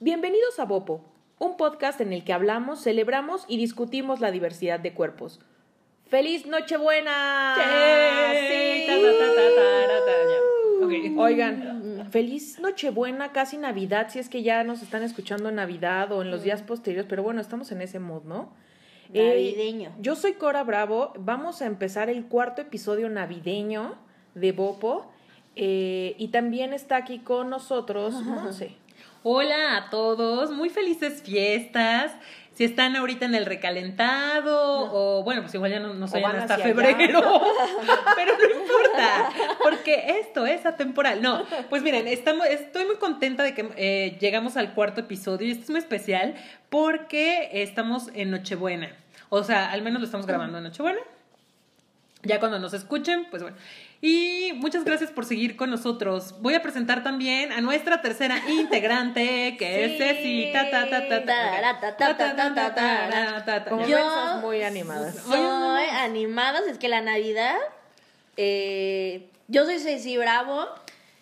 Bienvenidos a Bopo, un podcast en el que hablamos, celebramos y discutimos la diversidad de cuerpos. ¡Feliz Nochebuena! Sí. Oigan, feliz Nochebuena, casi Navidad, si es que ya nos están escuchando en Navidad o en los días posteriores, pero bueno, estamos en ese mod, ¿no? Eh, Navideño. yo soy Cora Bravo, vamos a empezar el cuarto episodio navideño de Bopo eh, y también está aquí con nosotros Monse. Hola a todos, muy felices fiestas. Si están ahorita en el recalentado o bueno, pues igual ya no, no se hasta febrero, pero no importa, porque esto es atemporal. No, pues miren, estamos, estoy muy contenta de que eh, llegamos al cuarto episodio y esto es muy especial porque estamos en Nochebuena. O sea, al menos lo estamos grabando en Nochebuena. Ya cuando nos escuchen, pues bueno. Y muchas gracias por seguir con nosotros. Voy a presentar también a nuestra tercera integrante, que es. Ceci. Yo- muy animadas. Soy animados, es que la Navidad. eh, yo soy Ceci Bravo.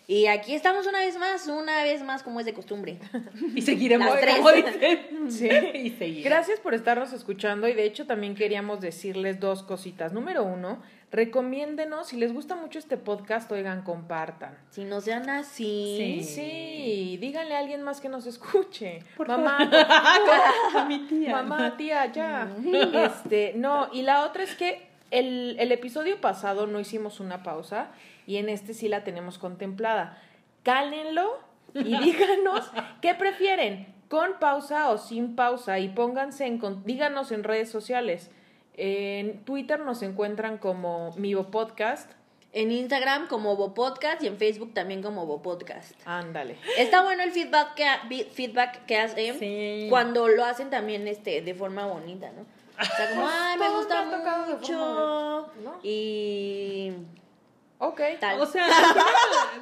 Y aquí estamos una vez más, una vez más, como es de costumbre. Y seguiremos, Las tres. Sí. Y seguiremos. Gracias por estarnos escuchando y de hecho también queríamos decirles dos cositas. Número uno, recomiéndenos, si les gusta mucho este podcast, oigan, compartan. Si no sean así. Sí. Sí, díganle a alguien más que nos escuche. Por Mamá, A mi tía. mamá, tía, ya. Este, no, y la otra es que el, el episodio pasado no hicimos una pausa y en este sí la tenemos contemplada. Cálenlo y díganos qué prefieren, con pausa o sin pausa y pónganse en, con- díganos en redes sociales. En Twitter nos encuentran como Mivo Podcast. En Instagram como Bopodcast y en Facebook también como Bopodcast. Ándale. Está bueno el feedback que, feedback que hacen Sí. cuando lo hacen también este de forma bonita, ¿no? O sea, como, ay, me gusta me mucho. Y Ok. tal. O sea,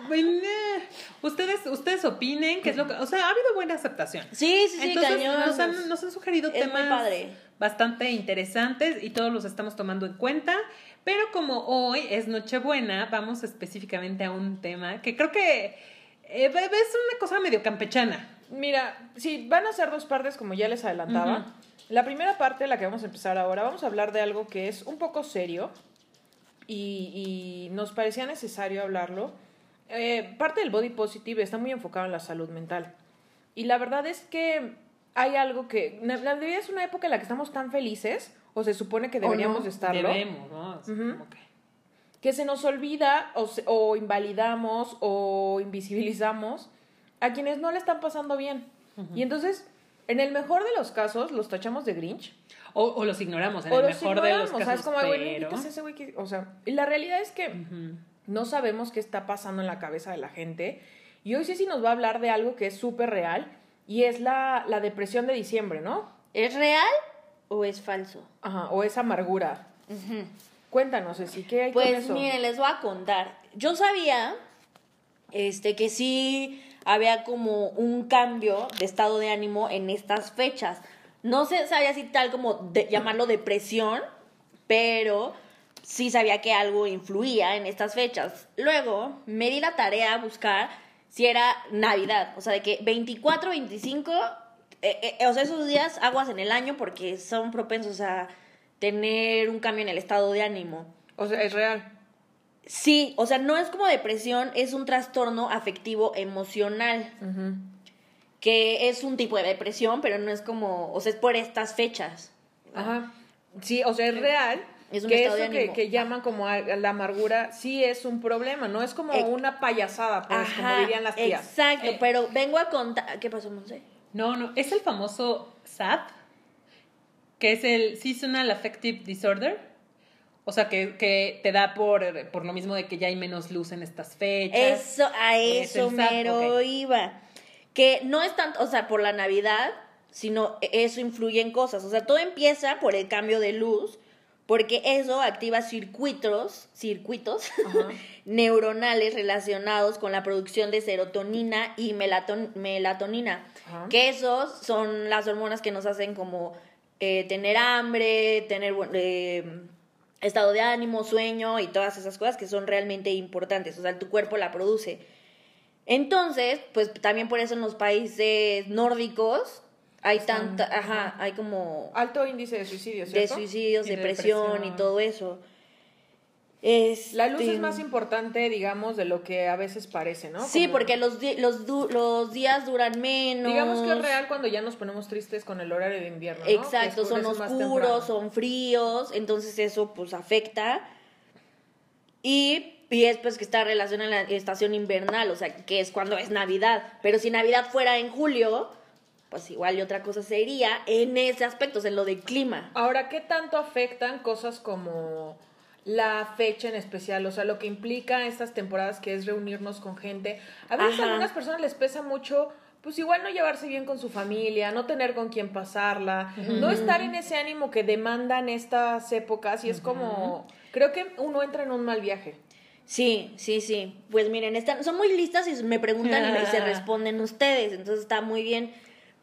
bueno, eh, ustedes, ustedes opinen qué es lo que. O sea, ha habido buena aceptación. sí, sí, sí, Entonces, cañón. nos han, nos han sugerido Es temas padre. bastante interesantes y todos los estamos tomando en cuenta. Pero como hoy es Nochebuena, vamos específicamente a un tema que creo que eh, es una cosa medio campechana. Mira, sí, van a ser dos partes como ya les adelantaba. La primera parte, la que vamos a empezar ahora, vamos a hablar de algo que es un poco serio y, y nos parecía necesario hablarlo. Eh, parte del body positive está muy enfocado en la salud mental. Y la verdad es que hay algo que... La Navidad es una época en la que estamos tan felices, o se supone que ¿O no? deberíamos de estarlo Debemos, ¿no? Así Ujú. como que- que se nos olvida o, se- o invalidamos o invisibilizamos a quienes no le están pasando bien. Y entonces, en el mejor de los casos, los tachamos de Grinch. O, o los ignoramos en o el los mejor de los ignoramos, casos. ¿sabes? Como, güey, pero... invites a ese güey que- O sea, y la realidad es que no sabemos qué está pasando en la cabeza de la gente. Y hoy sí nos va a hablar de algo que es súper real y es la, la depresión de diciembre, ¿no? ¿Es real o es falso? Ajá, o esa amargura. Cuéntanos, Ceci, ¿qué hay con Pues miren, les voy a contar. Yo sabía este que sí había como un cambio de estado de ánimo en estas fechas. No sé, sabía si tal como de- llamarlo depresión, pero sí sabía que algo influía en estas fechas. Luego me di la tarea a buscar si era Navidad, o sea, de que 24, 25, eh, eh, o sea, esos días aguas en el año porque son propensos a tener un cambio en el estado de ánimo. O sea, es real. Sí, o sea, no es como depresión, es un trastorno afectivo emocional. Que es un tipo de depresión, pero no es como, o sea, es por estas fechas. Ajá. Sí, o sea, es real. Es un que estado eso de que, ánimo. que llaman como a- la amargura sí es un problema, no es como Eh, una payasada, pues, como dirían las tías. Exacto, Eh. pero vengo a contar, ¿qué pasó, Monse? No, no, es el famoso SAD, que es el Seasonal Affective Disorder. O sea, que, que te da por, por lo mismo de que ya hay menos luz en estas fechas. Eso, a Es eso el SAT, mero iba. Que no es tanto, o sea, por la Navidad, sino eso influye en cosas. O sea, todo empieza por el cambio de luz, porque eso activa circuitos, circuitos neuronales relacionados con la producción de serotonina y melaton- melatonina. Ajá. Que esos son las hormonas que nos hacen como eh, tener hambre, tener eh, estado de ánimo, sueño y todas esas cosas que son realmente importantes. O sea, tu cuerpo la produce. Entonces, pues también por eso en los países nórdicos hay Están- tanta, ajá, hay como Alto índice de suicidio, de suicidios, Y depresión, depresión. y todo eso. Es La luz es más importante, digamos, de lo que a veces parece, ¿no? Sí, Como- porque los, los, du- los días duran menos. Digamos que es real cuando ya nos ponemos tristes con el horario de invierno, ¿no? Exacto, son oscuros, son fríos, entonces eso pues afecta. Y, y es pues que está relacionada a la estación invernal, o sea, que es cuando es Navidad. Pero si Navidad fuera en julio, pues igual y otra cosa sería en ese aspecto, o sea, en lo del clima. Ahora, ¿qué tanto afectan cosas como la fecha en especial? O sea, lo que implica estas temporadas que es reunirnos con gente. A veces a algunas personas les pesa mucho, pues igual no llevarse bien con su familia, no tener con quién pasarla, no estar en ese ánimo que demandan estas épocas y es como, creo que uno entra en un mal viaje. Sí, sí, sí. Pues miren, están, son muy listas y me preguntan y se responden ustedes, entonces está muy bien.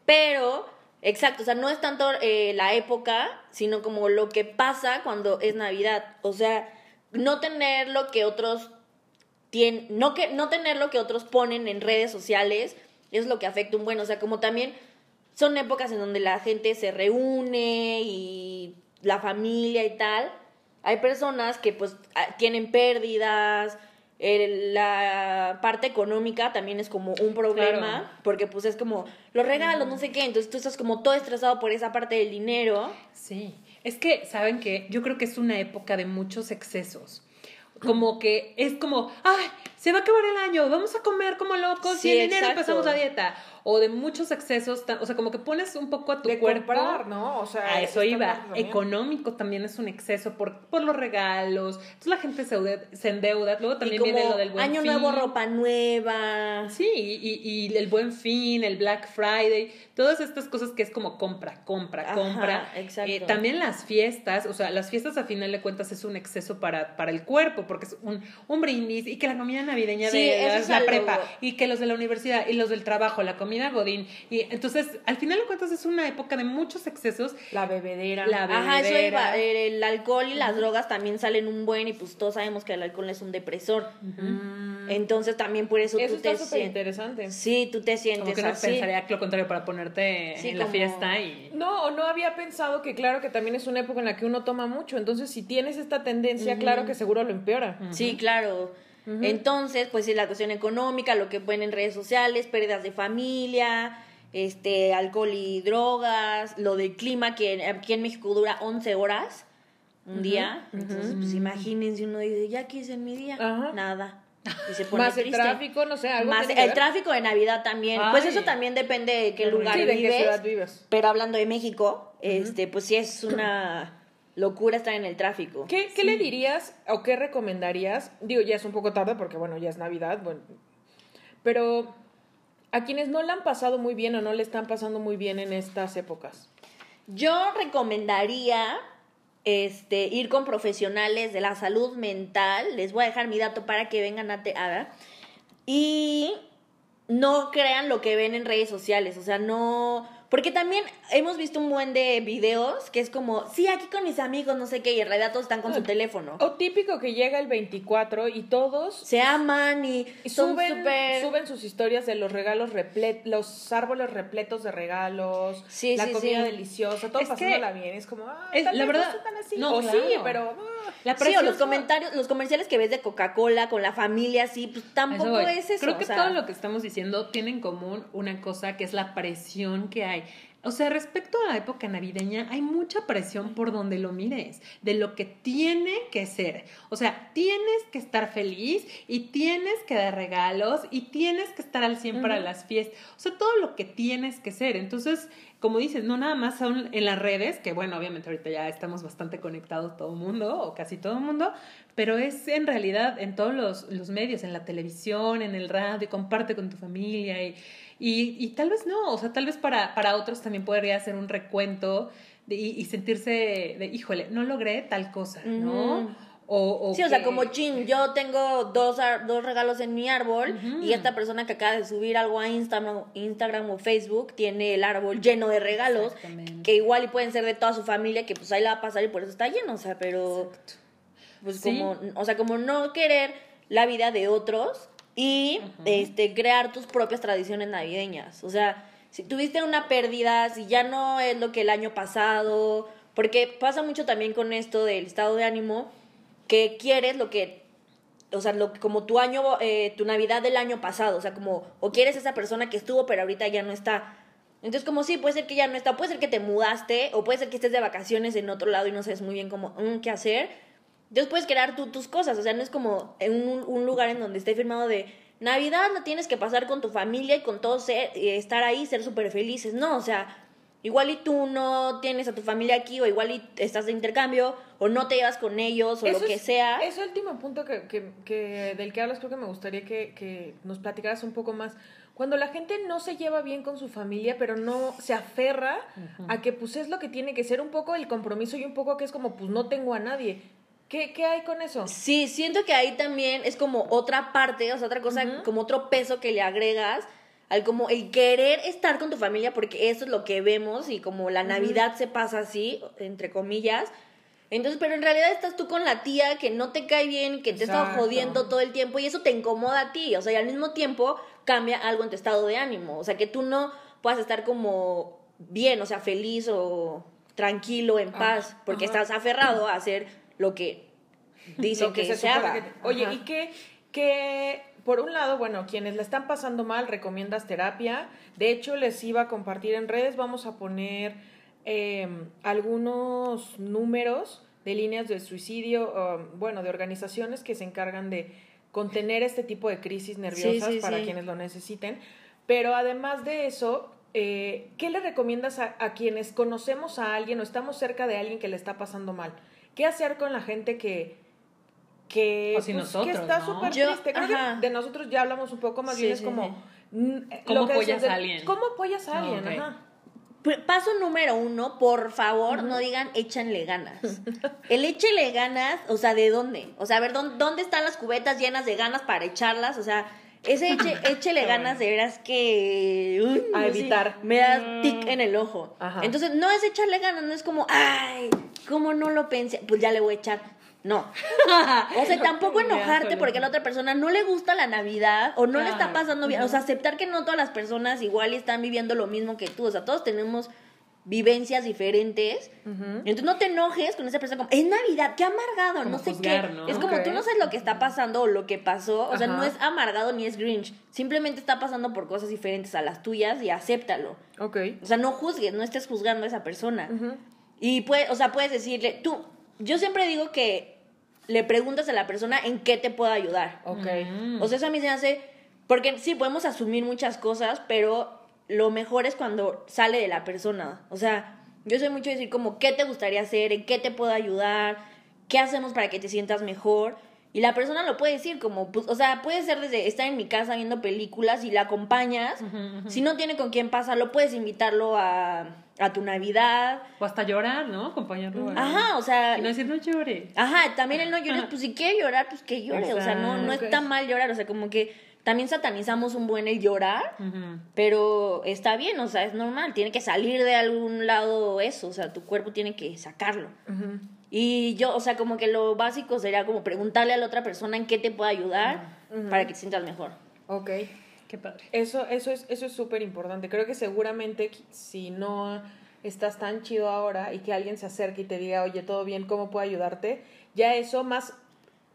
Pero, exacto, o sea, no es tanto eh, la época, sino como lo que pasa cuando es Navidad. O sea, no tener lo que otros tienen, no, que, no tener lo que otros ponen en redes sociales es lo que afecta un buen. O sea, como también son épocas en donde la gente se reúne y la familia y tal. Hay personas que pues tienen pérdidas, el- la parte económica también es como un problema, Claro. porque pues es como los regalos, no sé qué, entonces tú estás como todo estresado por esa parte del dinero. Sí, es que, ¿saben que Yo creo que es una época de muchos excesos. Como que es como, ay, se va a acabar el año, vamos a comer como locos Sí, y en enero empezamos la dieta. O de muchos excesos, o sea, como que pones un poco a tu de cuerpo. comprar, ¿no? O sea, A eso iba. también. Económico también es un exceso por, por los regalos. Entonces la gente se, endeuda- se endeuda. Luego Y también como viene lo del buen año fin. nuevo, ropa nueva. Sí, y, y el buen fin, el Black Friday, todas estas cosas que es como compra, compra, Ajá, compra. exacto. Eh, también las fiestas, o sea, las fiestas a final de cuentas es un exceso para, para el cuerpo, porque es un, un brindis y que la comida navideña Sí, de la, prepa y que los de la universidad y los del trabajo, la comida godín. Y entonces, al final de cuentas es una época de muchos excesos. La bebedera. La Ajá, eso bebedera. iba. El alcohol y las drogas también salen un buen y pues todos sabemos que el alcohol es un depresor. Mm. Entonces también por eso, Eso tú te está súper sientes. interesante. Sí, tú te Como sientes que uno así. pensaría lo contrario para ponerte Sí, en la como- fiesta y... No, no había pensado que claro que también es una época en la que uno toma mucho, entonces si tienes esta tendencia, claro que seguro lo empeora. Sí, claro. Entonces, pues sí, la cuestión económica, lo que ven en redes sociales, pérdidas de familia, este, alcohol y drogas, lo del clima, que aquí en México dura 11 horas un día. Entonces, pues imagínense, uno dice, ya es en mi día, nada. Y se pone Más el triste. tráfico, no sé, algo Más tiene que el ver. tráfico de Navidad también. Pues eso también depende de qué lugar Sí, de vives. qué ciudad vives. Pero hablando de México, este, pues sí es una locura estar en el tráfico. ¿Qué, qué le dirías o qué recomendarías? Digo, ya es un poco tarde porque, bueno, ya es Navidad, bueno. Pero a quienes no la han pasado muy bien o no le están pasando muy bien en estas épocas. Yo recomendaría este, ir con profesionales de la salud mental. Les voy a dejar mi dato para que vengan a te haga. Y no crean lo que ven en redes sociales. O sea, no. Porque también hemos visto un buen de videos que es como, sí, aquí con mis amigos, no sé qué, y en realidad todos están con su teléfono. O típico que llega el 24 y todos Se aman y suben, súper. suben sus historias de los regalos replet, los árboles repletos de regalos, Sí, la sí, comida sí. deliciosa, todo Es pasándola bien. Es como, ah, es- la no verdad- tan así. no, o sí, pero ah. La Sí, o los comentarios, los comerciales que ves de Coca-Cola con la familia, sí, pues tampoco Eso es eso. Creo que o sea, todo lo que estamos diciendo tiene en común una cosa que es la presión que hay. O sea, respecto a la época navideña, hay mucha presión por donde lo mires, de lo que tiene que ser. O sea, tienes que estar feliz y tienes que dar regalos y tienes que estar al 100 para las fiestas. O sea, todo lo que tienes que ser. Entonces, como dices, no nada más son en las redes, que bueno, obviamente ahorita ya estamos bastante conectados todo el mundo, o casi todo el mundo, pero es en realidad en todos los, los medios, en la televisión, en el radio, comparte con tu familia y, y, y tal vez no, o sea, tal vez para, para otros también podría ser un recuento de- y, y sentirse de, híjole, no logré tal cosa, ¿no? O, o Sí, o sea, como chin, yo tengo dos, ar- dos regalos en mi árbol y esta persona que acaba de subir algo a Instagram, Instagram o Facebook tiene el árbol lleno de regalos que igual y pueden ser de toda su familia que pues ahí la va a pasar y por eso está lleno, o sea, pero Exacto. pues Sí. como, o sea, como no querer la vida de otros y este crear tus propias tradiciones navideñas. O sea, si tuviste una pérdida, si ya no es lo que el año pasado, porque pasa mucho también con esto del estado de ánimo, que quieres lo que o sea, lo, como tu año, eh, tu Navidad del año pasado, o sea, como, o quieres esa persona que estuvo, pero ahorita ya no está. Entonces, como sí, puede ser que ya no está, puede ser que te mudaste, o puede ser que estés de vacaciones en otro lado y no sabes muy bien cómo, mm, qué hacer. Entonces puedes crear tú tus cosas, o sea, no es como en un, un lugar en donde esté firmado de Navidad no tienes que pasar con tu familia y con todos ser, estar ahí, ser súper felices. No, o sea, igual y tú no tienes a tu familia aquí, o igual y estás de intercambio, o no te llevas con ellos, o lo que es- sea. Ese último punto que, que, que- del que hablas, creo que me gustaría que, que nos platicaras un poco más. Cuando la gente no se lleva bien con su familia, pero no se aferra a que pues es lo que tiene que ser un poco el compromiso y un poco que es como pues no tengo a nadie. ¿Qué, qué hay con eso? Sí, siento que ahí también es como otra parte, o sea, otra cosa, como otro peso que le agregas al como el querer estar con tu familia, porque eso es lo que vemos y como la Navidad se pasa así, entre comillas. Entonces, pero en realidad estás tú con la tía que no te cae bien, que te está Exacto. jodiendo todo el tiempo y eso te incomoda a ti, o sea, y al mismo tiempo cambia algo en tu estado de ánimo, o sea, que tú no puedas estar como bien, o sea, feliz o tranquilo, en paz, porque ajá. estás aferrado a hacer lo que dicen Lo que, se, haga. que- oye, Ajá. y que, que, por un lado, bueno, quienes la están pasando mal, recomiendas terapia. De hecho, les iba a compartir en redes, vamos a poner eh, algunos números de líneas de suicidio, um, bueno, de organizaciones que se encargan de contener este tipo de crisis nerviosas sí, para sí. quienes lo necesiten. Pero además de eso, eh, ¿qué le recomiendas a, a quienes conocemos a alguien o estamos cerca de alguien que le está pasando mal? ¿Qué hacer con la gente que, que, O si nosotros, que está ¿no? súper triste? Creo ajá. que de nosotros ya hablamos un poco, más Sí, bien es sí, como... sí. mm, ¿Cómo lo que apoyas de- a alguien? ¿Cómo apoyas a Ah, alguien? Ajá. Paso número uno, por favor, no digan échanle ganas. El échele ganas, o sea, ¿de dónde? O sea, a ver, ¿dónde, dónde están las cubetas llenas de ganas para echarlas? O sea, ese eche, échele ganas de veras que... A evitar. me da tic en el ojo. Ajá. Entonces, no es echarle ganas, no es como, ay, ¿cómo no lo pensé? Pues ya le voy a echar. No. O sea, tampoco enojarte porque a la otra persona no le gusta la Navidad o no le está pasando bien. O sea, aceptar que no todas las personas igual están viviendo lo mismo que tú. O sea, todos tenemos vivencias diferentes. Entonces no te enojes con esa persona como, es Navidad, qué amargado, Como no sé juzgar, qué. ¿no? Es como tú no sabes lo que está pasando o lo que pasó. O sea, no es amargado ni es Grinch. Simplemente está pasando por cosas diferentes a las tuyas y acéptalo. Ok. O sea, no juzgues, no estés juzgando a esa persona. Y puede, o sea, puedes decirle, tú, yo siempre digo que le preguntas a la persona en qué te puedo ayudar. Ok. Mm. O sea, eso a mí se me hace, porque sí, podemos asumir muchas cosas, pero lo mejor es cuando sale de la persona. O sea, yo soy mucho de decir como, ¿qué te gustaría hacer? ¿En qué te puedo ayudar? ¿Qué hacemos para que te sientas mejor? Y la persona lo puede decir como, pues, o sea, puede ser desde estar en mi casa viendo películas y la acompañas. Si no tiene con quién pasarlo, puedes invitarlo a, a tu Navidad. O hasta llorar, ¿no? Acompañarlo. a- Ajá, o sea, Y no decir, no llores. Ajá, también el no llores, pues si quiere llorar, pues que llore. O sea, no, no está mal llorar. O sea, como que también satanizamos un buen el llorar, pero está bien, o sea, es normal. Tiene que salir de algún lado eso. O sea, tu cuerpo tiene que sacarlo. Y yo, o sea, como que lo básico sería como preguntarle a la otra persona en qué te puede ayudar para que te sientas mejor. Ok. Qué padre. Eso, eso es, eso es súper importante. Creo que seguramente si no estás tan chido ahora y que alguien se acerque y te diga, oye, todo bien, ¿cómo puedo ayudarte? Ya eso más,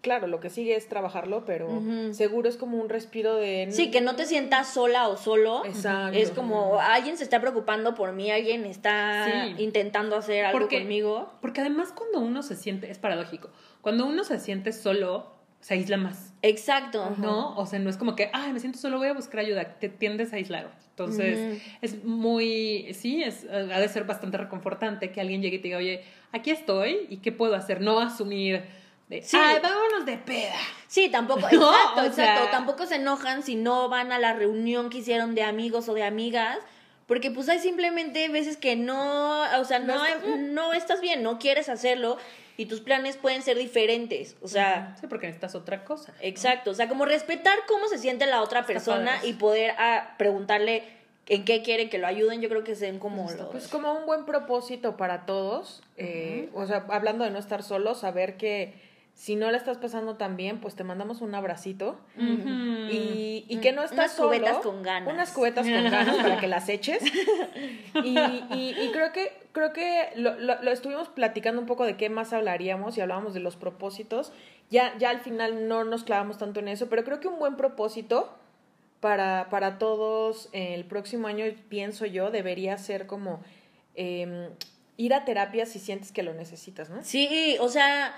claro, lo que sigue es trabajarlo, pero seguro es como un respiro de... Sí, que no te sientas sola o solo. Exacto. Es como alguien se está preocupando por mí, alguien está Sí. intentando hacer algo Porque- conmigo. Porque además cuando uno se siente, es paradójico, cuando uno se siente solo, se aísla más, Exacto. ¿no? O sea, no es como que, ay, me siento solo, voy a buscar ayuda, te tiendes a aislar. Entonces, es muy, sí, es, eh, ha de ser bastante reconfortante que alguien llegue y te diga, oye, aquí estoy y qué puedo hacer, no asumir de, Sí. ay, vámonos de peda. Sí, tampoco, No, exacto, o exacto. sea- Tampoco se enojan si no van a la reunión que hicieron de amigos o de amigas. Porque pues hay simplemente veces que no, o sea, no, No estás no estás bien, no quieres hacerlo y tus planes pueden ser diferentes. O sea, Sí, porque necesitas otra cosa. exacto. O sea, como respetar cómo se siente la otra Está persona padre y poder ah, preguntarle en qué quieren que lo ayuden. Yo creo que sean como Está los... Pues como un buen propósito para todos, eh, o sea, hablando de no estar solos, saber que Si no la estás pasando tan bien, pues te mandamos un abracito. Y, y que no estás Unas solo. cubetas con ganas. Unas cubetas con ganas para que las eches. Y, y- y creo que, creo que lo, lo- lo estuvimos platicando un poco de qué más hablaríamos y hablábamos de los propósitos. Ya, ya al final no nos clavamos tanto en eso, pero creo que un buen propósito para, para todos eh, el próximo año, pienso yo, debería ser como em, ir a terapia si sientes que lo necesitas, ¿no? Sí, o sea,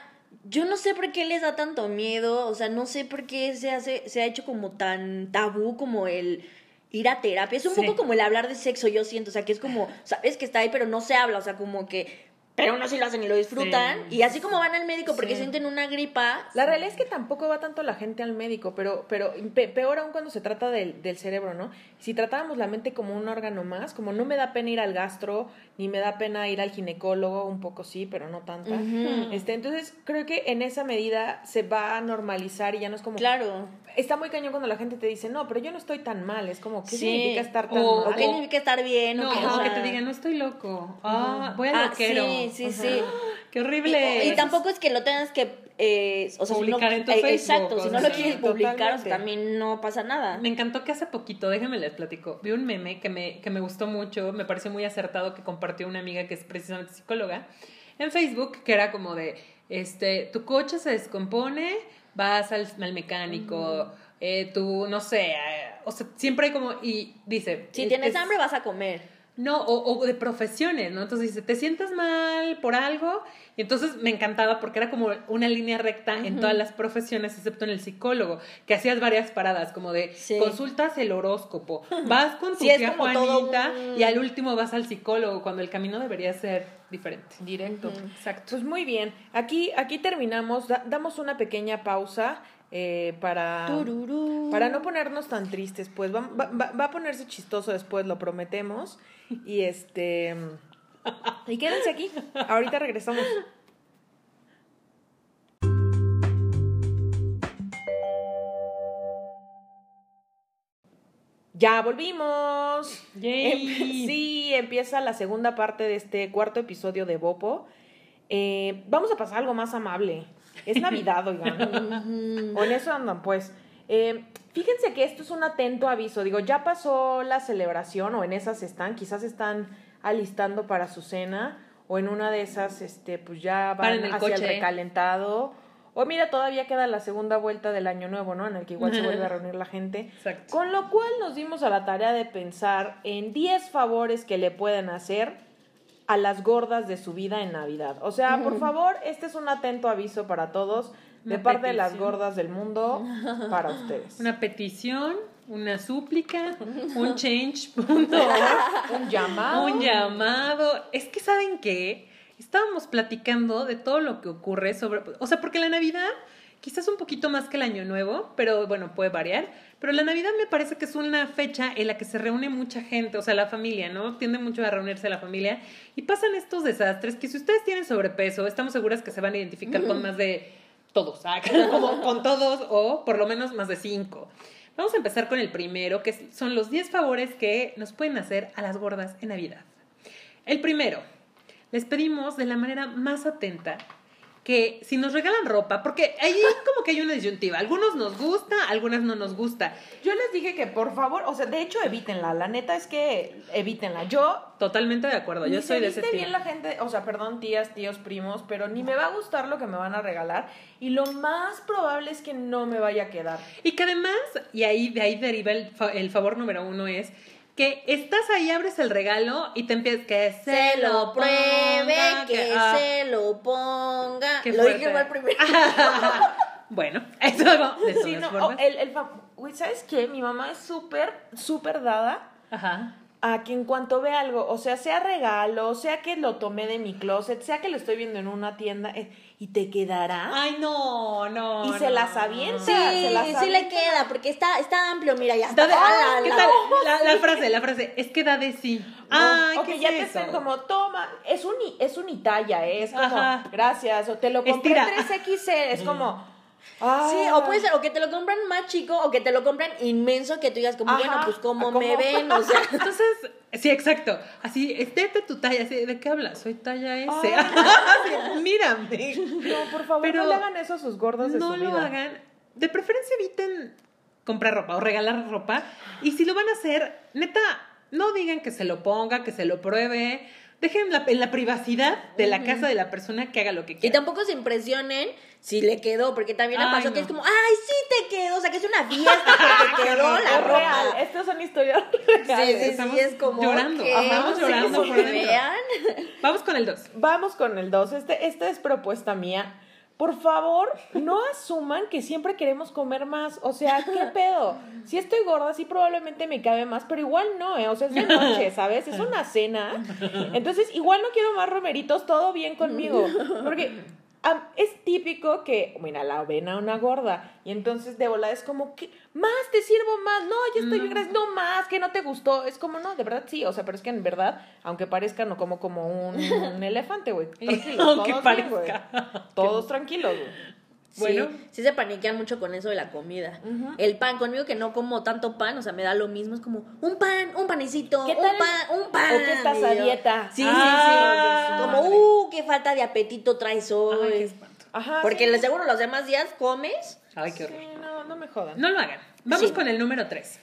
yo no sé por qué les da tanto miedo, o sea, no sé por qué se hace, se ha hecho como tan tabú como el ir a terapia. Es un Sí. poco como el hablar de sexo, yo siento, o sea, que es como, sabes que está ahí, pero no se habla, o sea, como que, pero aún así lo hacen y lo disfrutan. Sí. Y así como van al médico porque Sí. sienten una gripa. La realidad es que tampoco va tanto la gente al médico, pero, pero pe- peor aún cuando se trata del, del cerebro, ¿no? Si tratáramos la mente como un órgano más, como no me da pena ir al gastro, ni me da pena ir al ginecólogo, un poco sí, pero no tanta. Este, entonces, creo que en esa medida se va a normalizar y ya no es como... Claro. Está muy cañón cuando la gente te dice, no, pero yo no estoy tan mal. Es como, ¿qué Sí. significa estar tan O- O mal? qué significa estar bien, No, o que, o o que te digan, no estoy loco. Ah, voy al Ah, loquero. Sí, sí, Ajá. sí. Qué horrible. Y, y tampoco es que lo tengas que, eh, o sea, si Publicar no- en tu eh, Facebook, Exacto, si no lo sí, quieres publicar, totalmente. también no pasa nada. Me encantó que hace poquito, déjenme les platico, vi un meme que me, que me gustó mucho, me pareció muy acertado que compartió una amiga que es precisamente psicóloga en Facebook, que era como de, este, tu coche se descompone, vas al, al mecánico, eh, tú, no sé, eh, o sea, siempre hay como, y dice... Si es- tienes es- hambre vas a comer. No, o, o de profesiones, ¿no? Entonces dice, te sientes mal por algo. Y entonces me encantaba porque era como una línea recta en todas las profesiones, excepto en el psicólogo, que hacías varias paradas, como de Sí. consultas el horóscopo, vas con tu Sí, tía todo Juanita y al último vas al psicólogo, cuando el camino debería ser diferente. Directo. Exacto. Pues muy bien. Aquí, aquí terminamos. Da- damos una pequeña pausa eh, para... Tururú. Para no ponernos tan tristes, pues va, va- va- a ponerse chistoso después, lo prometemos. Y este. Y quédense aquí. Ahorita regresamos. Ya volvimos. Yay. Em- sí, empieza la segunda parte de este cuarto episodio de Bopo. Eh, vamos a pasar algo más amable. Es Navidad, oigan. O en eso andan, pues. Eh, fíjense que esto es un atento aviso. Digo, ya pasó la celebración o en esas están, quizás están alistando para su cena o en una de esas, este, pues ya Van el hacia el recalentado. O mira, todavía queda la segunda vuelta del año nuevo, ¿no? En el que igual se vuelve a reunir la gente. Exacto. Con lo cual nos dimos a la tarea de pensar en 10 favores que le pueden hacer a las gordas de su vida en Navidad. O sea, por favor, este es un atento aviso para todos, de Una parte de las gordas del mundo, para ustedes. Una petición, una súplica, un change.org. un llamado. Un llamado. Es que, ¿saben qué? Estábamos platicando de todo lo que ocurre sobre. O sea, porque la Navidad, quizás un poquito más que el Año Nuevo, pero bueno, puede variar. Pero la Navidad me parece que es una fecha en la que se reúne mucha gente, o sea, la familia, ¿no? Tiende mucho a reunirse la familia. Y pasan estos desastres que, si ustedes tienen sobrepeso, estamos seguras que se van a identificar con más de todos, ¿ah? como con todos, o por lo menos más de cinco. Vamos a empezar con el primero, que son los 10 favores que nos pueden hacer a las gordas en Navidad. El primero, les pedimos de la manera más atenta que si nos regalan ropa, porque ahí como que hay una disyuntiva, algunos nos gusta, algunas no nos gusta. Yo les dije que por favor, o sea, de hecho evítenla, la neta es que evítenla. Yo Totalmente de acuerdo, yo soy de ese tipo. bien la gente, o sea, perdón, tías, tíos, primos, pero ni me va a gustar lo que me van a regalar y lo más probable es que no me vaya a quedar. Y que además, y ahí de ahí deriva el, fa- el favor número uno es que estás ahí, abres el regalo y te empiezas que Se lo pruebe, ponga, que ah, se lo ponga. Qué Lo dije mal primero. Bueno, eso no, de Sí, todas no, oh, formas. el, güey, ¿sabes qué? Mi mamá es súper, súper dada Ajá. a que en cuanto ve algo, o sea, sea regalo, sea que lo tomé de mi closet, sea que lo estoy viendo en una tienda, eh, y te quedará. Ay, no, no. Y se no. las avienta. Sí, se las sí le queda, porque está, está amplio, mira, ya está. de- Ah, ¿Qué la- tal? La, la frase, la frase, es que da de sí. No, Ay, ok, ¿qué es ya te eso? estén como, toma, es un, es un Italla, ¿eh? es como, Ajá. gracias, o te lo compré Estira. 3XL, es como, Ah. Sí, o puede ser, o que te lo compran más chico, o que te lo compran inmenso, que tú digas como, Ajá. bueno, pues como ¿Cómo? me ven, o sea. Entonces, sí, exacto. Así, estéte tu talla. Así, ¿De qué hablas? Soy talla S. Así, Mírame. No, por favor, Pero no le hagan eso a sus gordos de no su lo vida. hagan. De preferencia eviten comprar ropa o regalar ropa. Y si lo van a hacer, neta, no digan que se lo ponga, que se lo pruebe. Dejen la- en la privacidad de la casa de la persona que haga lo que Y quiera. tampoco se impresionen si le quedó, porque también Ay, pasó que no. es como, ay, sí te quedó, o sea, que es una fiesta que te quedó la Es real, estas son historias Sí, reales. sí, sí, Estamos es como llorando, que estamos sí, llorando sí, por dentro. vean. Vamos con el 2. Vamos con el 2. Este, esta es propuesta mía. Por favor, no asuman que siempre queremos comer más. O sea, ¿qué pedo? Si estoy gorda, sí probablemente me cabe más, pero igual no, ¿eh? O sea, es de noche, ¿sabes? Es una cena. Entonces, igual no quiero más romeritos, todo bien conmigo. Porque es típico que, mira, la ven a una gorda y entonces de volada es como, que Más, te sirvo más. No, ya estoy bien, gracias. No más, que no te gustó. Es como, no, de verdad sí. O sea, pero es que en verdad, aunque parezca, no como como un, un elefante, güey. Tranquilos, Aunque todos bien, parezca. Todos tranquilos, güey. Bueno. Sí, sí se paniquean mucho con eso de la comida. El pan, conmigo que no como tanto pan, o sea, me da lo mismo. Es como un pan, un panecito, ¿Qué un pan, un pan. ¿O que estás a dieta? Sí, Ah, sí, sí. su Como, uh, qué falta de apetito traes hoy. Ay, qué. Ajá. Porque sí. seguro los demás días comes. Ay, qué Sí, horror. no, no me jodan. No lo hagan. Vamos Sí. con el número 3.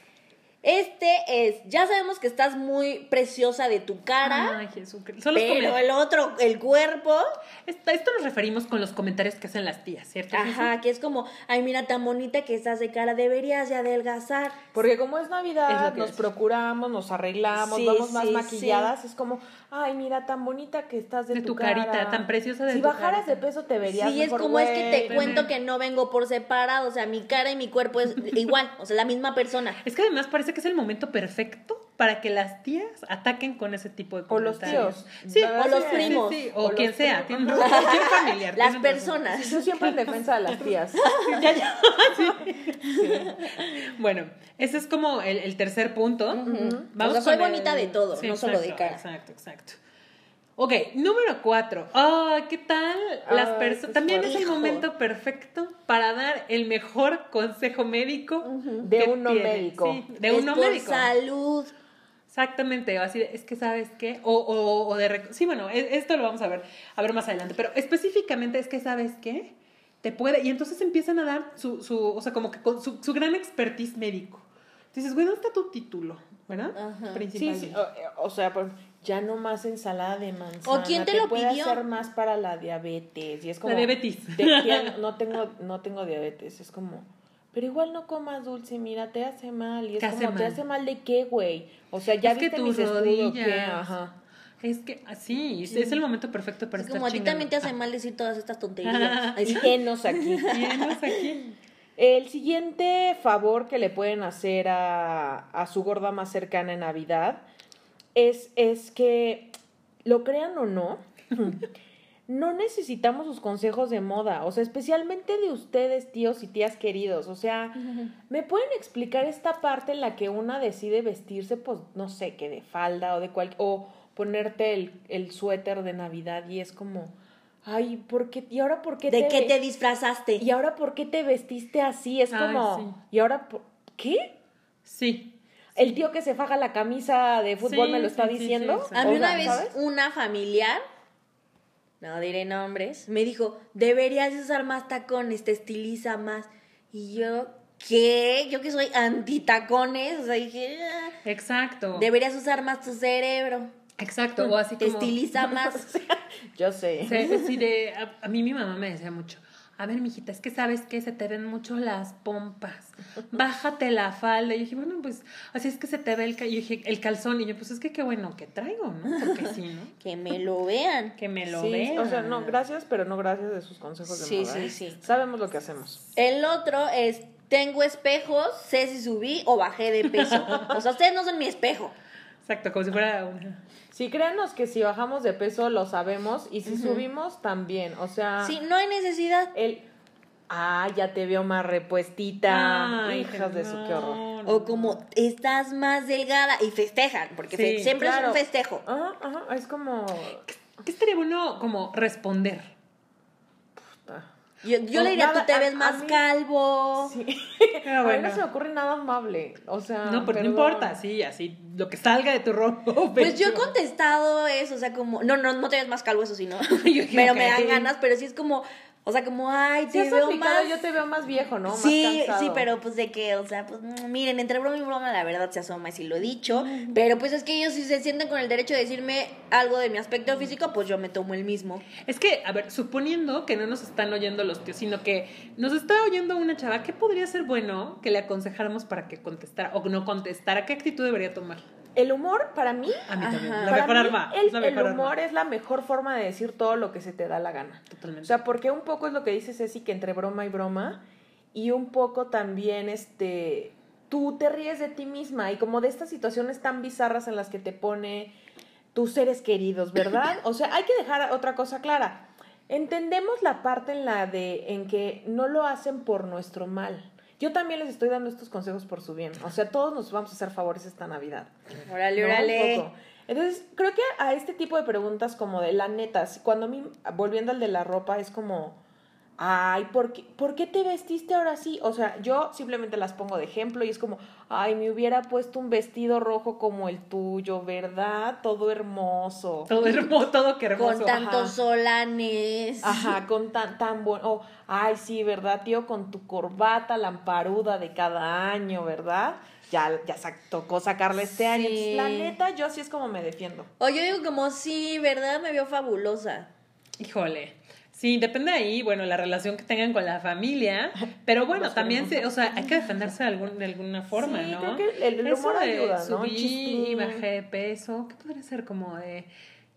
Este es, ya sabemos que estás muy preciosa de tu cara, Ay, Jesucristo. Pero el otro, el cuerpo, Esta- Esto nos referimos con los comentarios que hacen las tías, ¿cierto? ajá, que es como, ay, mira tan bonita que estás de cara, deberías de adelgazar. Porque como es Navidad, Es nos es. procuramos, nos arreglamos, Sí, vamos más sí, maquilladas. Es como, ay, mira, tan bonita que estás de, De tu, tu carita, cara. tan preciosa de Si tu bajaras carita. de peso, te verías Sí, es mejor, como es que te cuento que no vengo por separado, o sea, mi cara y mi cuerpo es igual, o sea, la misma persona. Es que además parece que es el momento perfecto para que las tías ataquen con ese tipo de O los comentarios. tíos. Sí, o los primos. sí, O quien sea. tienen- cualquier familiar. Las razón. personas. Yo siempre en defensa de las tías. Ya, ya. Sí. Bueno, ese es como el, el tercer punto. O sea, soy bonita de todo, no solo de cara. Exacto, exacto. Ok, número cuatro. Ah, ¿qué tal? Las personas. También es el momento perfecto para dar el mejor consejo médico De que uno tiene. médico. Sí, de Es uno por médico. salud. Exactamente, así de, es que sabes qué, o, o, o de, rec- sí, bueno, e- esto lo vamos a ver, a ver más adelante, pero específicamente es que sabes qué, te puede, y entonces empiezan a dar su, su o sea, como que con su, su gran expertise médico. Dices, güey, ¿dónde está tu título? ¿Verdad? Ajá. Sí, Principalmente. sí, o, o sea, pues, ya no más ensalada de manzana. ¿O quién te lo puede pidió? hacer más para la diabetes. Y es como, La diabetes. ¿de quién? No tengo, no tengo diabetes. Es como, pero igual no comas dulce, mira, te hace mal. Y es Te como, hace ¿te hace mal de qué, güey? O sea, ya Es que viste tus mis estudios, ¿qué? rodillas. Ajá. Es que así, es, es el momento perfecto para Es estar como a ti también te hace mal decir todas estas tonterías. Llenos aquí. Tienes aquí. El siguiente favor que le pueden hacer a, a su gorda más cercana en Navidad es, es que, lo crean o no, no necesitamos sus consejos de moda, o sea, especialmente de ustedes, tíos y tías queridos. O sea, ¿me pueden explicar esta parte en la que una decide vestirse, pues, no sé, que de falda o de cual, o ponerte el, el suéter de Navidad y es como, ay, ¿por qué? ¿Y ahora por qué ¿De te qué te disfrazaste? ¿Y ahora por qué te vestiste así? Es Ay, como, sí. ¿y ahora por qué? Sí. El tío que se faja la camisa de fútbol Sí, me lo está sí, diciendo. sí, sí. A mí una sea, vez ¿sabes? una familiar, no diré nombres, me dijo, deberías usar más tacones, te estiliza más. Y yo, ¿qué? Yo que soy antitacones, o sea, dije, "Ah, Exacto. deberías usar más tu cerebro, Exacto. O así te como. estiliza más. Yo sé. Sí, sí, de, a, a mí mi mamá me decía mucho, a ver, mijita, es que sabes que se te ven mucho las pompas, bájate la falda. Y yo dije, bueno, pues así es que se te ve el, ca- y yo dije, el calzón. Y yo, pues es que qué bueno que traigo, ¿no? Porque sí, ¿no? que me lo vean. Que me lo Sí, vean. o sea, no, gracias, pero no gracias de sus consejos de Sí, moda, sí, ¿eh? sí. Sabemos lo que hacemos. El otro es, tengo espejos, sé si subí o bajé de peso. O sea, ustedes no son mi espejo. Exacto, como si fuera una... Sí, créanos que si bajamos de peso lo sabemos y si subimos también. O sea, Sí, no hay necesidad. el... Ah, ya te veo más repuestita. Ay, Hijas de su, qué horror. O como estás más delgada y festejan, porque fe- siempre claro. es un festejo. Ajá, ajá, es como... ¿Qué estaría bueno como responder? Yo, yo le diría, nada, tú te a- ves a más mí- calvo. Sí. Ah, A mí bueno. no se me ocurre nada amable. O sea. No, pues no importa, sí, así, lo que salga de tu rojo. Pues yo he contestado eso, o sea, como, no, no, no te ves más calvo, eso sí, ¿no? pero me dan ganas, pero sí es como, o sea, como, ay, Si te veo más... yo te veo más viejo, ¿no? Más sí, cansado. sí, pero pues de que, o sea, pues mm, miren, entre broma y broma la verdad se asoma y sí lo he dicho, pero pues es que ellos si se sienten con el derecho de decirme algo de mi aspecto físico, pues yo me tomo el mismo. Es que, a ver, suponiendo que no nos están oyendo los tíos, sino que nos está oyendo una chava, ¿qué podría ser bueno que le aconsejáramos para que contestara o no contestara? ¿Qué actitud debería tomar? El humor, para mí, A mí también. La para mejor mí, arma. el, el humor arma. es la mejor forma de decir todo lo que se te da la gana. Totalmente. O sea, porque un poco es lo que dice Ceci, que entre broma y broma, y un poco también, este, tú te ríes de ti misma y como de estas situaciones tan bizarras en las que te pone tus seres queridos, ¿verdad? O sea, hay que dejar otra cosa clara. Entendemos la parte en la de, en que no lo hacen por nuestro mal. Yo también les estoy dando estos consejos por su bien. O sea, todos nos vamos a hacer favores esta Navidad. Órale, órale. Entonces, creo que a este tipo de preguntas como de la neta, cuando a mí, volviendo al de la ropa, es como, ay, ¿por qué, ¿por qué te vestiste ahora sí? O sea, yo simplemente las pongo de ejemplo y es como, ay, me hubiera puesto un vestido rojo como el tuyo, ¿verdad? Todo hermoso. Todo hermoso, todo que hermoso. Con tantos ajá. solanes. Ajá, con tan, tan bueno. Oh, ay, sí, ¿verdad, tío? Con tu corbata lamparuda de cada año, ¿verdad? Ya, ya sa- tocó sacarla este año. Entonces, la neta, yo así es como me defiendo. O yo digo como, sí, ¿verdad? Me veo fabulosa. Híjole. Sí, depende ahí, bueno, la relación que tengan con la familia, pero bueno, también, se, o sea, hay que defenderse de, algún, de alguna forma, Sí, ¿no? creo que el- el Eso humor de ayuda, ¿no? Subí bajé de peso, ¿qué podría ser como de,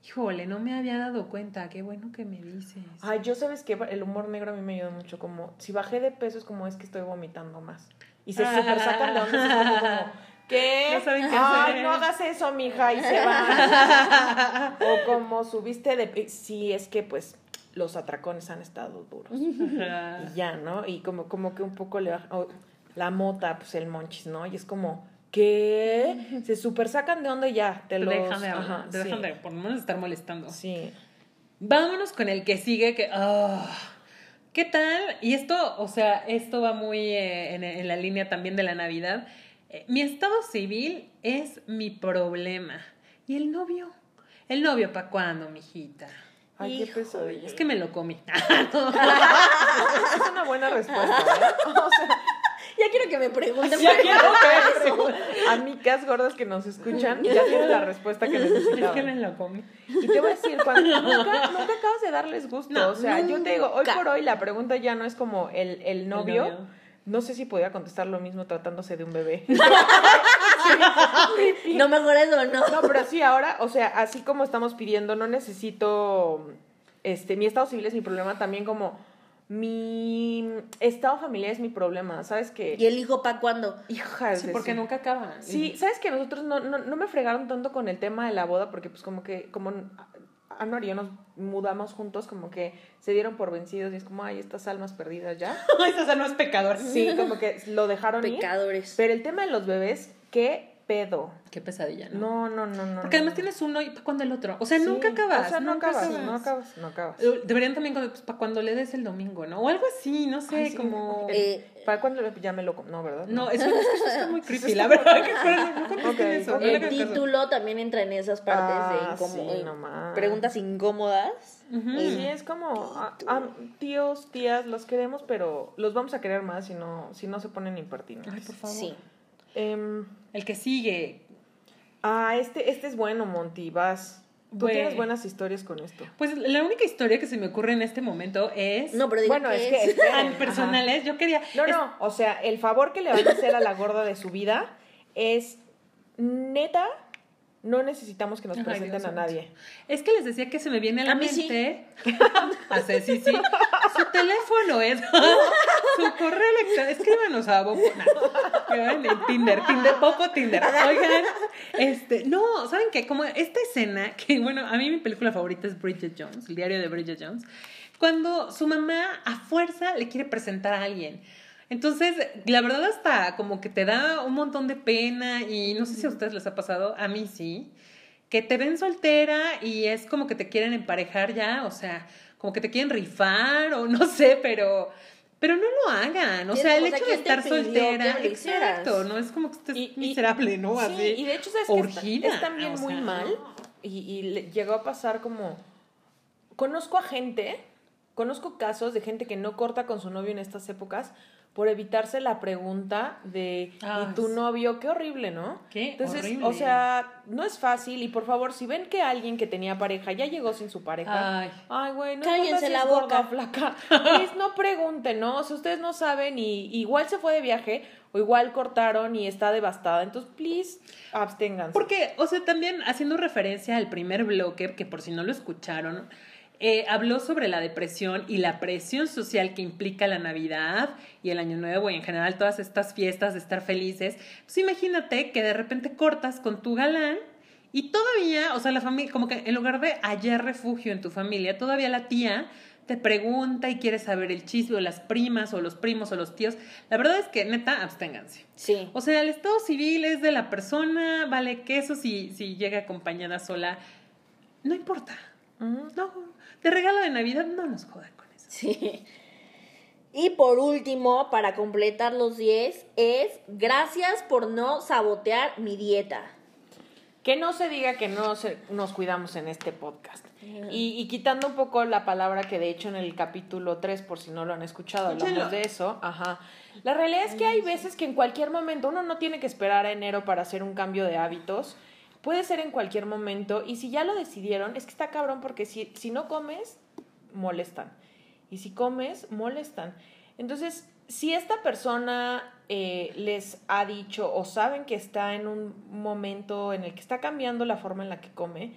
híjole, no me había dado cuenta, qué bueno que me dices. Ay, yo sabes que el humor negro a mí me ayuda mucho. Como si bajé de peso es como es que estoy vomitando más. Y se super sacan de onda. como, ¿Qué? No saben qué Ay, hacer. no hagas eso, mija, y se van. o como subiste de Sí, es que pues los atracones han estado duros. Y ya, ¿no? Y como, como que un poco le baja- la mota, pues el monchis, ¿no? Y es como, ¿qué? Se super sacan de onda y ya, te Te los... dejan de hablar, ajá, te dejan sí. de por lo menos estar molestando. Sí. Vámonos con el que sigue, que... ah, ¿Qué tal? Y esto, o sea, esto va muy eh, en, en la línea también de la Navidad. Eh, mi estado civil es mi problema. ¿Y el novio? ¿El novio para cuándo, mijita? Ay, qué pesadilla. Es que me lo comí. Es una buena respuesta, ¿eh? O sea, Ya quiero que me pregunten. Ya quiero que me pregunten. amigas gordas que nos escuchan, ya tienen la respuesta que necesitaban. Es que me lo comí. Y te voy a decir, cuando, nunca, nunca acabas de darles gusto. No, o sea, yo te digo, hoy por hoy la pregunta ya no es como el, el novio. novio. No sé si podía contestar lo mismo tratándose de un bebé. No, mejor eso no. No, pero sí, ahora, o sea, así como estamos pidiendo, no necesito, este, mi estado civil es mi problema, también como mi estado familiar es mi problema, ¿sabes qué? ¿Y el hijo para cuándo? Hija, Sí, porque nunca acaban. Sí, ¿sabes que nosotros no, no, no me fregaron tanto con el tema de la boda? Porque pues como que, como Anor y yo nos mudamos juntos, como que se dieron por vencidos y es como, ay, estas almas perdidas ya. Esas almas pecadoras. Sí, como que lo dejaron ir. Pecadores. Pero el tema de los bebés, ¿qué pedo? Qué pesadilla, ¿no? No, no, no, no. Porque además no. tienes uno y para cuándo el otro. O sea, Sí, nunca acabas. O sea, no nunca acabas, no acabas, no acabas. Eh, Deberían también, pues, para cuando le des el domingo, ¿no? O algo así, no sé, Ay, sí, como... Eh, ¿Para cuándo ya me lo... No, ¿verdad? No, eso, es que eso está muy creepy, la verdad. Que no, no contesten Ok, eso. ok. no le el título también entra en esas partes Ah, de incómodo- sí, más. preguntas incómodas. Sí, es como, ah, ah, tíos, tías, los queremos, pero los vamos a querer más si no, si no se ponen impertinentes. Ay, por favor. Sí. Em, El que sigue. ah, este, este es bueno, Monty, vas. Tú tienes buenas historias con esto. Pues la única historia que se me ocurre en este momento es... No, pero digo Bueno, que es que... esperen, Ah, ajá. personales, yo quería... No, es- no, o sea, el favor que le van a hacer a la gorda de su vida es, neta, no necesitamos que nos presenten Dios a nadie. Es que les decía que se me viene a la A mí sí. mente. A Ceci, sí. Su teléfono es. Su correo electrónico. Escríbanos a Bobo. en Tinder, Tinder, poco Tinder. Oigan, este, no, ¿saben qué? Como esta escena, que bueno, a mí mi película favorita es Bridget Jones, el diario de Bridget Jones, cuando su mamá a fuerza le quiere presentar a alguien. Entonces, la verdad hasta como que te da un montón de pena y no sé si a ustedes les ha pasado, a mí sí, que te ven soltera y es como que te quieren emparejar ya, o sea, como que te quieren rifar o no sé, pero pero no lo hagan, o sea, el O sea, hecho de ¿quién te estar soltera, exacto, no es como que estés Y- miserable, ¿no? Sí, Así. y de hecho, ¿sabes que está- es también o muy mal. Y, y le- llegó a pasar como. Conozco a gente, conozco casos de gente que no corta con su novio en estas épocas por evitarse la pregunta de ¿y tu sí. novio? Qué horrible, ¿no? Qué Entonces, horrible. o sea, no es fácil y por favor, si ven que alguien que tenía pareja ya llegó sin su pareja, Ay. ay, güey, no Cállense importa si la boca. flaca, please, no pregunten, ¿no? O sea, ustedes no saben y igual se fue de viaje o igual cortaron y está devastada, entonces, please, absténganse. Porque, o sea, también haciendo referencia al primer bloque, que por si no lo escucharon, eh, habló sobre la depresión y la presión social que implica la Navidad y el Año Nuevo y en general todas estas fiestas de estar felices. Pues imagínate que de repente cortas con tu galán y todavía, o sea, la familia, como que en lugar de hallar refugio en tu familia, todavía la tía te pregunta y quiere saber el chisme o las primas o los primos o los tíos. La verdad es que neta, absténganse. Sí. O sea, el estado civil es de la persona, vale, que eso si, si llega acompañada sola, no importa. No, de regalo de Navidad no nos jodan con eso. Sí. Y por último, para completar los 10, es gracias por no sabotear mi dieta. Que no se diga que no se- nos cuidamos en este podcast. Y, y quitando un poco la palabra que de hecho en el capítulo 3, por si no lo han escuchado, hablamos de eso. Ajá. La realidad es que hay veces que en cualquier momento uno no tiene que esperar a enero para hacer un cambio de hábitos. Puede ser en cualquier momento. Y si ya lo decidieron, es que está cabrón porque si, si no comes, molestan. Y si comes, molestan. Entonces, si esta persona eh, les ha dicho o saben que está en un momento en el que está cambiando la forma en la que come,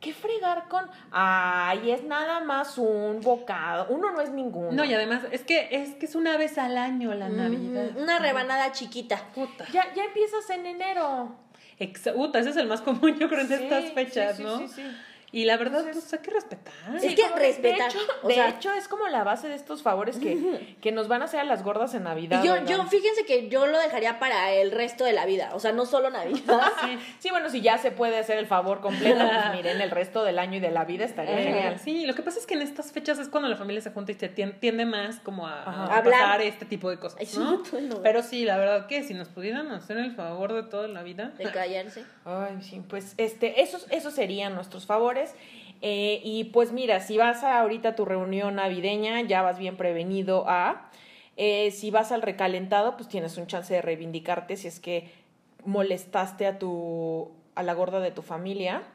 ¿qué fregar con, ay, es nada más un bocado? Uno no es ninguno. No, y además, es que es que es una vez al año la Navidad. Mm, Una rebanada chiquita. Puta. Ya, ya empiezas en enero. Exa- ese es el más común, yo creo, en Sí, estas fechas, sí, sí, ¿no? sí, sí. Y la verdad, Entonces- pues hay que respetar. Es que como respetar, De hecho, o de sea- hecho, es como la base de estos favores que, que nos van a hacer a las gordas en Navidad. Yo, yo, fíjense que yo lo dejaría para el resto de la vida. O sea, no solo Navidad. Sí, sí, bueno, si ya se puede hacer el favor completo, pues miren, el resto del año y de la vida estaría genial. Sí, lo que pasa es que en estas fechas es cuando la familia se junta y se tien- tiende más como a, a Hablar. pasar este tipo de cosas, sí, no. Pero sí, la verdad que si nos pudieran hacer el favor de toda la vida. De callarse. Ay, sí, pues este, esos, esos serían nuestros favores. Eh, y pues mira, si vas a ahorita a tu reunión navideña, ya vas bien prevenido a. Eh, si vas al recalentado, pues tienes un chance de reivindicarte si es que molestaste a tu a la gorda de tu familia.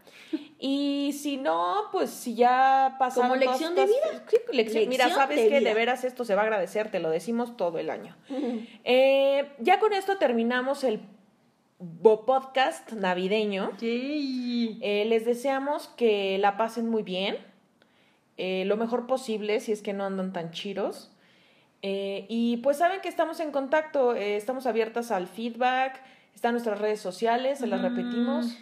Y si no, pues si ya pasaron Como todas lección de vida. Sí, lección- Mira, sabes de que de veras esto se va a agradecer, te lo decimos todo el año. Eh, ya con esto terminamos el Bo Podcast navideño. Yay. Eh, les deseamos que la pasen muy bien, eh, lo mejor posible si es que no andan tan chiros. Eh, y pues saben que estamos en contacto, eh, estamos abiertas al feedback, están nuestras redes sociales, se las Mm. repetimos.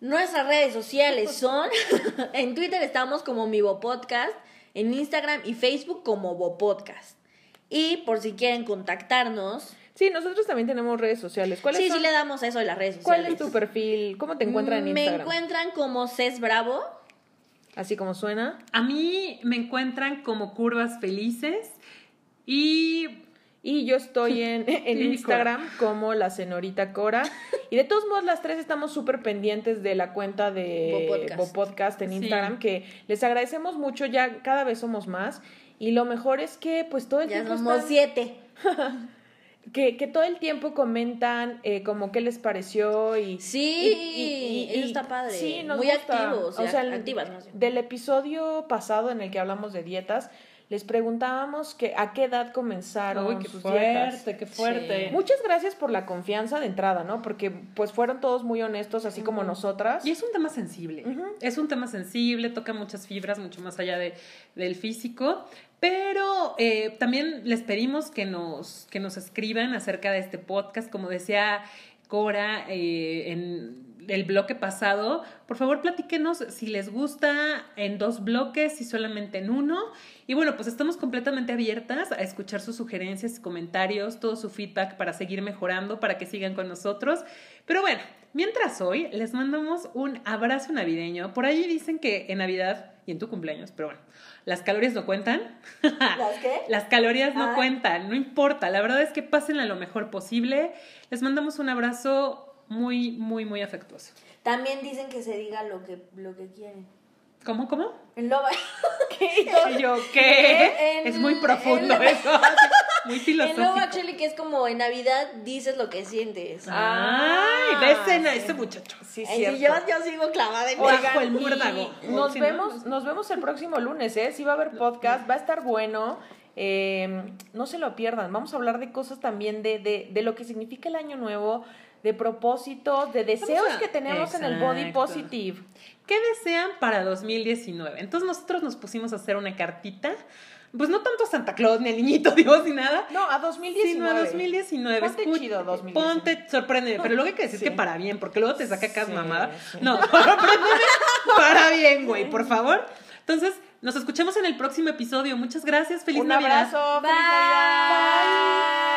Nuestras redes sociales son, en Twitter estamos como Mi Bo Podcast, en Instagram y Facebook como Bo Podcast. Y por si quieren contactarnos, Sí, nosotros también tenemos redes sociales. ¿Cuáles sí, son? sí le damos eso de las redes ¿Cuál sociales. es tu perfil? ¿Cómo te encuentran en Me Instagram? encuentran como Cés Bravo. Así como suena. A mí me encuentran como curvas felices y Y yo estoy en, en Instagram como la señorita Cora. Y de todos modos, las tres estamos súper pendientes de la cuenta de Bo Podcast. Bo Podcast en Sí. Instagram, que les agradecemos mucho, ya cada vez somos más. Y lo mejor es que pues todo el Ya tiempo somos están- siete. que, que todo el tiempo comentan eh, como qué les pareció y... Sí, eso está padre. Sí, nos Muy gusta. activos, O sea, el- activas más bien. Del episodio pasado en el que hablamos de dietas, les preguntábamos que a qué edad comenzaron Uy, qué sus fuerte, dietas. qué fuerte. Sí. Muchas gracias por la confianza de entrada, ¿no? Porque pues fueron todos muy honestos, así como nosotras. Y es un tema sensible. Es un tema sensible, toca muchas fibras, mucho más allá de, del físico. Pero eh, también les pedimos que nos, que nos escriban acerca de este podcast. Como decía Cora, eh, en el bloque pasado. Por favor, platíquenos si les gusta en dos bloques, si solamente en uno. Y bueno, pues estamos completamente abiertas a escuchar sus sugerencias, comentarios, todo su feedback para seguir mejorando, para que sigan con nosotros. Pero bueno, mientras hoy les mandamos un abrazo navideño. Por ahí dicen que en Navidad y en tu cumpleaños, pero bueno, las calorías no cuentan. ¿Las qué? Las calorías no Ah. cuentan, no importa. La verdad es que pásenla lo mejor posible. Les mandamos un abrazo muy, muy, muy afectuoso. También dicen que se diga lo que, lo que quieren. ¿Cómo, cómo? En Love Y yo, ¿qué? En- es muy profundo en- eso. Muy En filosófico. Love Actually, que es como en Navidad dices lo que sientes. Ay, de escena sí. ese muchacho. Sí, sí, yo, yo sigo clavada en. Bajo el y muérdago. Nos vemos, nos vemos el próximo lunes, ¿eh? Sí va a haber podcast, va a estar bueno. Eh, no se lo pierdan. Vamos a hablar de cosas también de, de, de lo que significa el año nuevo, de propósitos, de deseos a- que tenemos en el Body. Positive. ¿Qué desean para 2019? Entonces nosotros nos pusimos a hacer una cartita. Pues no tanto a Santa Claus, ni al niñito Dios, ni nada. No, a 2019. Sino a 2019. Ponte Escu- chido 2019. Ponte, sorprende. Pero luego hay que decir Sí. que para bien, porque luego te saca Sí, mamada. sí. No, sorpréndeme para bien, güey, por favor. Entonces, nos escuchamos en el próximo episodio. Muchas gracias. Feliz Un Navidad. abrazo. Feliz Bye. Navidad.